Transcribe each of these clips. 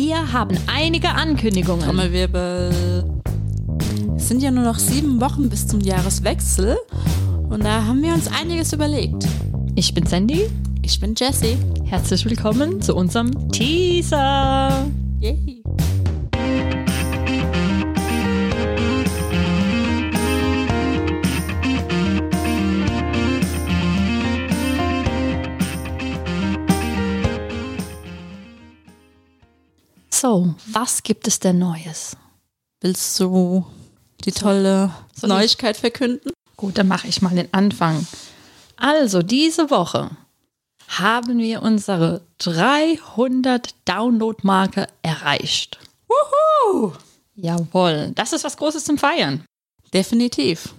Wir haben einige Ankündigungen. Trommelwirbel. Es sind ja nur noch sieben Wochen bis zum Jahreswechsel und da haben wir uns einiges überlegt. Ich bin Sandy. Ich bin Jessie. Herzlich willkommen zu unserem Teaser. Yay. So, was gibt es denn Neues? Willst du die tolle ich- Neuigkeit verkünden? Gut, dann mache ich mal den Anfang. Also, diese Woche haben wir unsere 300 Download-Marke erreicht. Wuhu! Jawohl, das ist was Großes zum Feiern. Definitiv.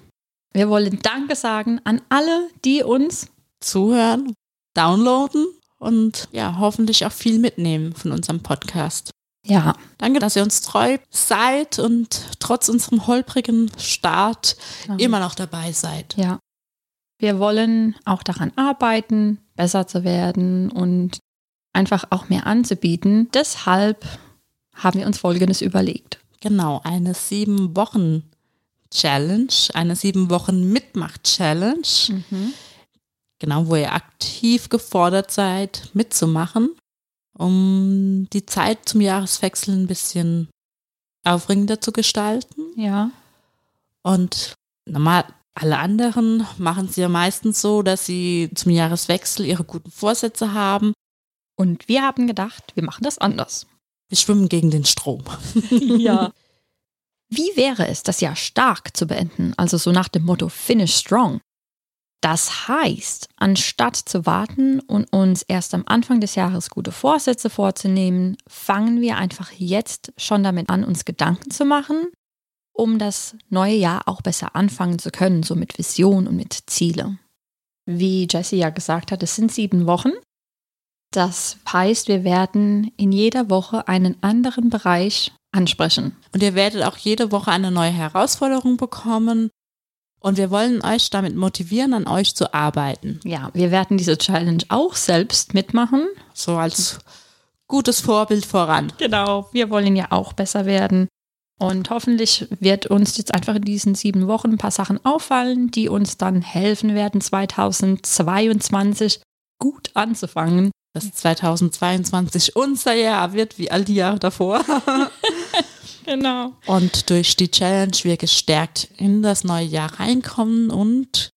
Wir wollen Danke sagen an alle, die uns Zuhören, downloaden und ja, hoffentlich auch viel mitnehmen von unserem Podcast. Ja, Danke, dass ihr uns treu seid und trotz unserem holprigen Start immer noch dabei seid. Ja. Wir wollen auch daran arbeiten, besser zu werden und einfach auch mehr anzubieten. Deshalb haben wir uns Folgendes überlegt. Genau, eine sieben Wochen Challenge, eine sieben Wochen Mitmach-Challenge. Genau, wo ihr aktiv gefordert seid, mitzumachen, um die Zeit zum Jahreswechsel ein bisschen aufregender zu gestalten. Ja. Und normal, alle anderen machen es ja meistens so, dass sie zum Jahreswechsel ihre guten Vorsätze haben. Und wir haben gedacht, wir machen das anders. Wir schwimmen gegen den Strom. ja. Wie wäre es, das Jahr stark zu beenden, also so nach dem Motto Finish Strong? Das heißt, anstatt zu warten und uns erst am Anfang des Jahres gute Vorsätze vorzunehmen, fangen wir einfach jetzt schon damit an, uns Gedanken zu machen, um das neue Jahr auch besser anfangen zu können, so mit Vision und mit Ziele. Wie Jessie ja gesagt hat, es sind sieben Wochen. Das heißt, wir werden in jeder Woche einen anderen Bereich ansprechen. Und ihr werdet auch jede Woche eine neue Herausforderung bekommen. Und wir wollen euch damit motivieren, an euch zu arbeiten. Ja, wir werden diese Challenge auch selbst mitmachen. So als gutes Vorbild voran. Genau, wir wollen ja auch besser werden. Und hoffentlich wird uns jetzt einfach in diesen sieben Wochen ein paar Sachen auffallen, die uns dann helfen werden, 2022 gut anzufangen. Dass 2022 unser Jahr wird, wie all die Jahre davor. Genau. Und durch die Challenge wir gestärkt in das neue Jahr reinkommen und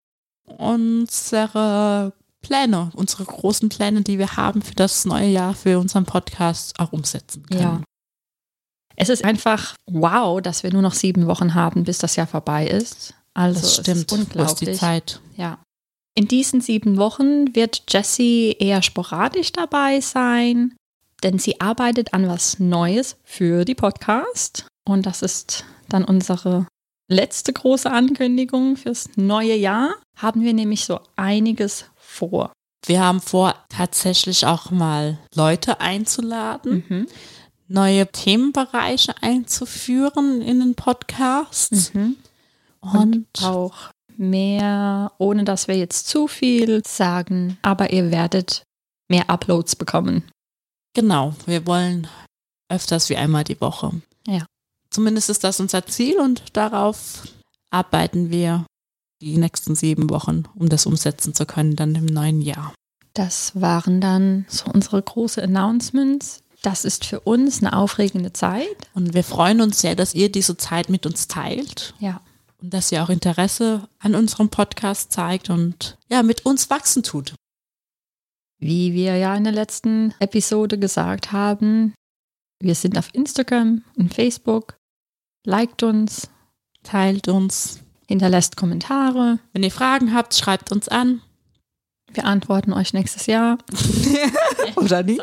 unsere Pläne, unsere großen Pläne, die wir haben für das neue Jahr, für unseren Podcast auch umsetzen können. Ja. Es ist einfach wow, dass wir nur noch sieben Wochen haben, bis das Jahr vorbei ist. Also das es stimmt. ist Wo ist unglaublich. die Zeit? Ja. In diesen sieben Wochen wird Jessie eher sporadisch dabei sein, denn sie arbeitet an was Neues für die Podcast. Und das ist dann unsere letzte große Ankündigung fürs neue Jahr. Haben wir nämlich so einiges vor. Wir haben vor, tatsächlich auch mal Leute einzuladen, neue Themenbereiche einzuführen in den Podcast. Mhm. Und auch mehr, ohne dass wir jetzt zu viel sagen, aber ihr werdet mehr Uploads bekommen. Genau, wir wollen öfters wie einmal die Woche. Ja. Zumindest ist das unser Ziel und darauf arbeiten wir die nächsten sieben Wochen, um das umsetzen zu können, dann im neuen Jahr. Das waren dann so unsere große Announcements. Das ist für uns eine aufregende Zeit. Und wir freuen uns sehr, dass ihr diese Zeit mit uns teilt Ja. und dass ihr auch Interesse an unserem Podcast zeigt und ja, mit uns wachsen tut. Wie wir ja in der letzten Episode gesagt haben, wir sind auf Instagram und Facebook. Liked uns, Teilt uns. hinterlässt Kommentare. Wenn ihr Fragen habt, schreibt uns an. Wir antworten euch nächstes Jahr. Oder nie.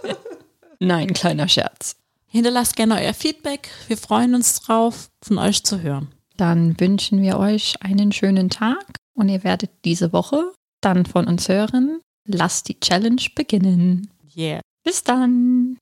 Nein, kleiner Scherz. Hinterlasst gerne euer Feedback. Wir freuen uns drauf, von euch zu hören. Dann wünschen wir euch einen schönen Tag und ihr werdet diese Woche dann von uns hören. Lasst die Challenge beginnen. Yeah. Bis dann.